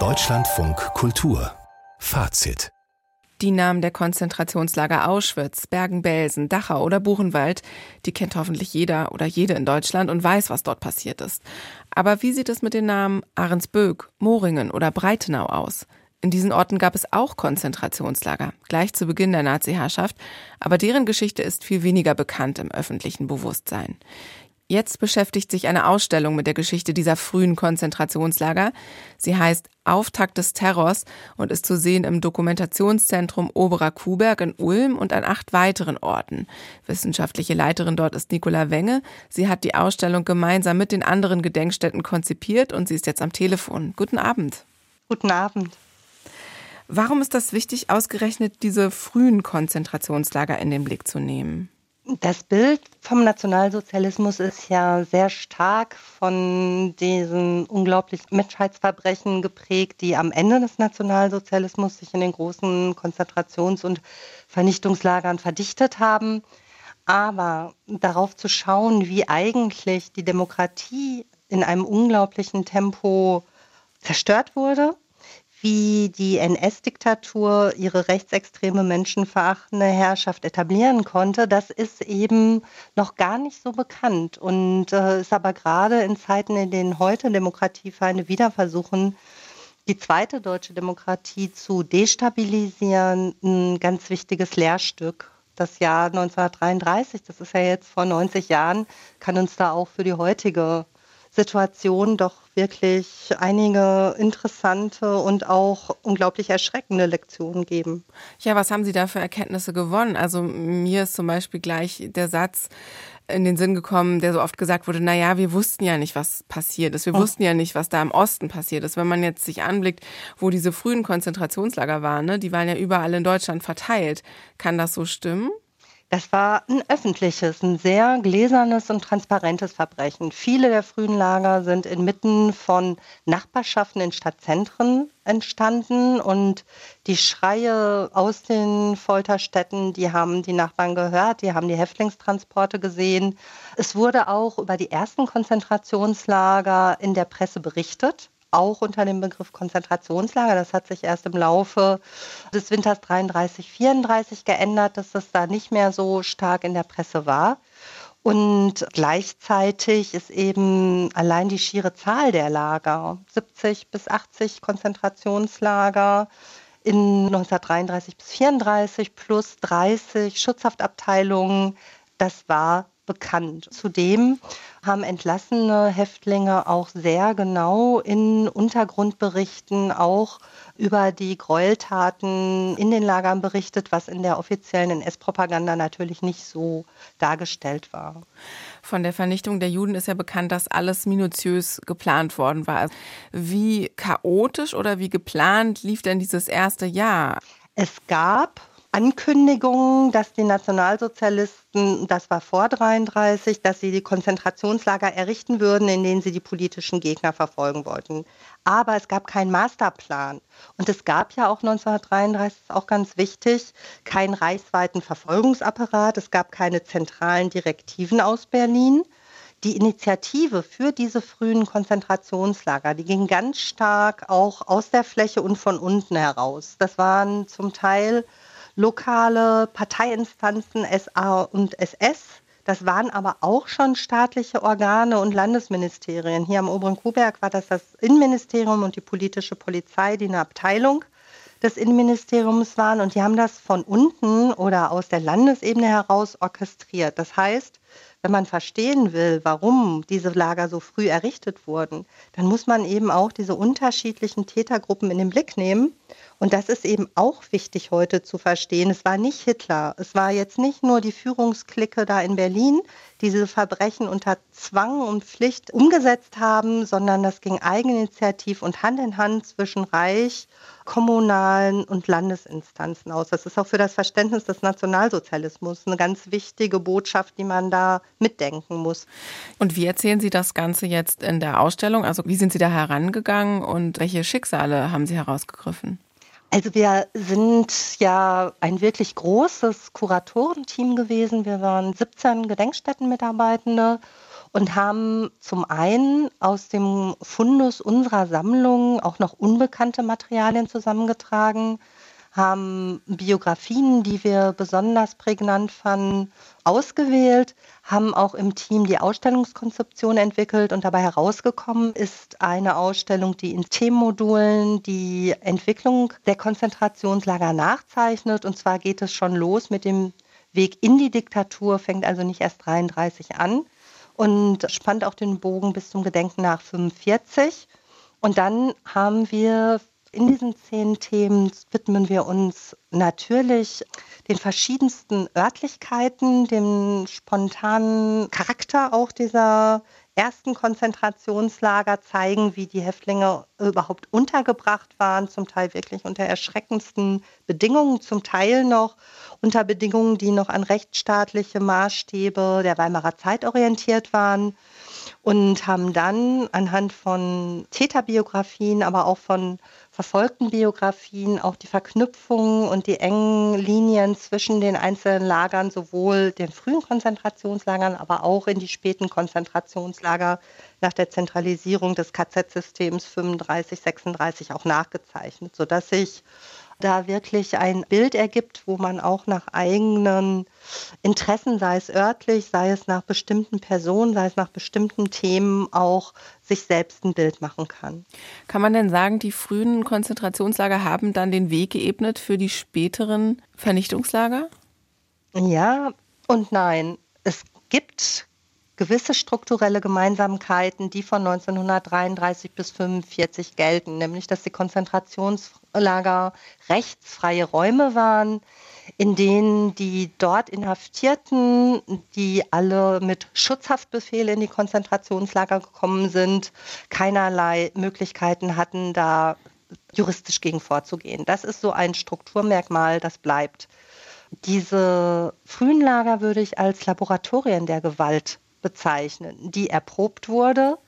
Deutschlandfunk Kultur Fazit die Namen der Konzentrationslager Auschwitz, Bergen-Belsen, Dachau oder Buchenwald, die kennt hoffentlich jeder oder jede in Deutschland und weiß, was dort passiert ist. Aber wie sieht es mit den Namen Ahrensböck, Moringen oder Breitenau aus? In diesen Orten gab es auch Konzentrationslager, gleich zu Beginn der Nazi-Herrschaft, aber deren Geschichte ist viel weniger bekannt im öffentlichen Bewusstsein. Jetzt beschäftigt sich eine Ausstellung mit der Geschichte dieser frühen Konzentrationslager. Sie heißt Auftakt des Terrors und ist zu sehen im Dokumentationszentrum Oberer Kuhberg in Ulm und an acht weiteren Orten. Wissenschaftliche Leiterin dort ist Nicola Wenge. Sie hat die Ausstellung gemeinsam mit den anderen Gedenkstätten konzipiert und sie ist jetzt am Telefon. Guten Abend. Guten Abend. Warum ist das wichtig, ausgerechnet diese frühen Konzentrationslager in den Blick zu nehmen? Das Bild vom Nationalsozialismus ist ja sehr stark von diesen unglaublichen Menschheitsverbrechen geprägt, die am Ende des Nationalsozialismus sich in den großen Konzentrations- und Vernichtungslagern verdichtet haben. Aber darauf zu schauen, wie eigentlich die Demokratie in einem unglaublichen Tempo zerstört wurde wie die NS-Diktatur ihre rechtsextreme, menschenverachtende Herrschaft etablieren konnte, das ist eben noch gar nicht so bekannt und äh, ist aber gerade in Zeiten, in denen heute Demokratiefeinde wieder versuchen, die zweite deutsche Demokratie zu destabilisieren, ein ganz wichtiges Lehrstück. Das Jahr 1933, das ist ja jetzt vor 90 Jahren, kann uns da auch für die heutige Situation doch wirklich einige interessante und auch unglaublich erschreckende Lektionen geben. Ja, was haben Sie da für Erkenntnisse gewonnen? Also mir ist zum Beispiel gleich der Satz in den Sinn gekommen, der so oft gesagt wurde, na ja, wir wussten ja nicht, was passiert ist. Wir oh. wussten ja nicht, was da im Osten passiert ist. Wenn man jetzt sich anblickt, wo diese frühen Konzentrationslager waren, ne, die waren ja überall in Deutschland verteilt. Kann das so stimmen? Das war ein öffentliches, ein sehr gläsernes und transparentes Verbrechen. Viele der frühen Lager sind inmitten von Nachbarschaften in Stadtzentren entstanden und die Schreie aus den Folterstätten, die haben die Nachbarn gehört, die haben die Häftlingstransporte gesehen. Es wurde auch über die ersten Konzentrationslager in der Presse berichtet auch unter dem Begriff Konzentrationslager. Das hat sich erst im Laufe des Winters 33, 34 geändert, dass das da nicht mehr so stark in der Presse war. Und gleichzeitig ist eben allein die schiere Zahl der Lager, 70 bis 80 Konzentrationslager in 1933 bis 34 plus 30 Schutzhaftabteilungen, das war bekannt. Zudem haben entlassene Häftlinge auch sehr genau in Untergrundberichten auch über die Gräueltaten in den Lagern berichtet, was in der offiziellen NS-Propaganda natürlich nicht so dargestellt war. Von der Vernichtung der Juden ist ja bekannt, dass alles minutiös geplant worden war. Wie chaotisch oder wie geplant lief denn dieses erste Jahr? Es gab Ankündigungen, dass die Nationalsozialisten, das war vor 33, dass sie die Konzentrationslager errichten würden, in denen sie die politischen Gegner verfolgen wollten. Aber es gab keinen Masterplan. Und es gab ja auch 1933, auch ganz wichtig, keinen reichsweiten Verfolgungsapparat. Es gab keine zentralen Direktiven aus Berlin. Die Initiative für diese frühen Konzentrationslager, die ging ganz stark auch aus der Fläche und von unten heraus. Das waren zum Teil lokale Parteiinstanzen SA und SS. Das waren aber auch schon staatliche Organe und Landesministerien. Hier am Oberen Kuhberg war das das Innenministerium und die politische Polizei, die eine Abteilung des Innenministeriums waren. Und die haben das von unten oder aus der Landesebene heraus orchestriert. Das heißt, wenn man verstehen will, warum diese Lager so früh errichtet wurden, dann muss man eben auch diese unterschiedlichen Tätergruppen in den Blick nehmen und das ist eben auch wichtig heute zu verstehen. Es war nicht Hitler. Es war jetzt nicht nur die Führungsklicke da in Berlin, die diese Verbrechen unter Zwang und Pflicht umgesetzt haben, sondern das ging eigeninitiativ und Hand in Hand zwischen Reich, kommunalen und Landesinstanzen aus. Das ist auch für das Verständnis des Nationalsozialismus eine ganz wichtige Botschaft, die man da mitdenken muss. Und wie erzählen Sie das Ganze jetzt in der Ausstellung? Also wie sind Sie da herangegangen und welche Schicksale haben Sie herausgegriffen? Also wir sind ja ein wirklich großes Kuratorenteam gewesen. Wir waren 17 Gedenkstättenmitarbeitende und haben zum einen aus dem Fundus unserer Sammlung auch noch unbekannte Materialien zusammengetragen, haben Biografien, die wir besonders prägnant fanden, ausgewählt, haben auch im Team die Ausstellungskonzeption entwickelt und dabei herausgekommen ist eine Ausstellung, die in Themenmodulen die Entwicklung der Konzentrationslager nachzeichnet. Und zwar geht es schon los mit dem Weg in die Diktatur, fängt also nicht erst 33 an und spannt auch den Bogen bis zum Gedenken nach 45. Und dann haben wir in diesen zehn Themen widmen wir uns natürlich den verschiedensten Örtlichkeiten, dem spontanen Charakter auch dieser ersten Konzentrationslager zeigen, wie die Häftlinge überhaupt untergebracht waren, zum Teil wirklich unter erschreckendsten Bedingungen, zum Teil noch unter Bedingungen, die noch an rechtsstaatliche Maßstäbe der Weimarer Zeit orientiert waren und haben dann anhand von Täterbiografien, aber auch von verfolgten Biografien auch die Verknüpfungen und die engen Linien zwischen den einzelnen Lagern, sowohl den frühen Konzentrationslagern, aber auch in die späten Konzentrationslager nach der Zentralisierung des KZ-Systems 35, 36 auch nachgezeichnet, sodass sich da wirklich ein Bild ergibt, wo man auch nach eigenen Interessen, sei es örtlich, sei es nach bestimmten Personen, sei es nach bestimmten Themen auch sich selbst ein Bild machen kann. Kann man denn sagen, die frühen Konzentrationslager haben dann den Weg geebnet für die späteren Vernichtungslager? Ja und nein. Es gibt gewisse strukturelle Gemeinsamkeiten, die von 1933 bis 1945 gelten, nämlich dass die Konzentrationslager rechtsfreie Räume waren, in denen die dort Inhaftierten, die alle mit Schutzhaftbefehl in die Konzentrationslager gekommen sind, keinerlei Möglichkeiten hatten, da juristisch gegen vorzugehen. Das ist so ein Strukturmerkmal, das bleibt. Diese frühen Lager würde ich als Laboratorien der Gewalt bezeichnen, die erprobt wurde.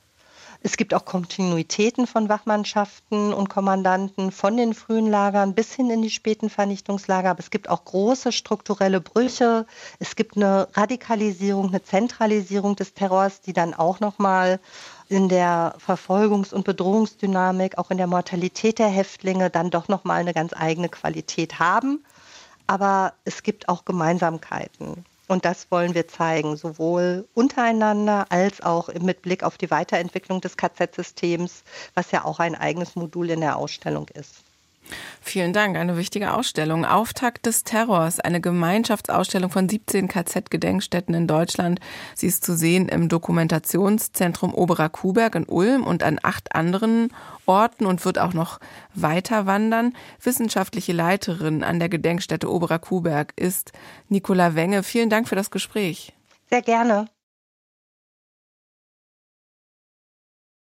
Es gibt auch Kontinuitäten von Wachmannschaften und Kommandanten von den frühen Lagern bis hin in die späten Vernichtungslager. Aber es gibt auch große strukturelle Brüche. Es gibt eine Radikalisierung, eine Zentralisierung des Terrors, die dann auch nochmal in der Verfolgungs- und Bedrohungsdynamik, auch in der Mortalität der Häftlinge dann doch nochmal eine ganz eigene Qualität haben. Aber es gibt auch Gemeinsamkeiten. Und das wollen wir zeigen, sowohl untereinander als auch mit Blick auf die Weiterentwicklung des KZ-Systems, was ja auch ein eigenes Modul in der Ausstellung ist. Vielen Dank. Eine wichtige Ausstellung. Auftakt des Terrors. Eine Gemeinschaftsausstellung von 17 KZ-Gedenkstätten in Deutschland. Sie ist zu sehen im Dokumentationszentrum Oberer Kuhberg in Ulm und an acht anderen Orten und wird auch noch weiter wandern. Wissenschaftliche Leiterin an der Gedenkstätte Oberer Kuhberg ist Nicola Wenge. Vielen Dank für das Gespräch. Sehr gerne.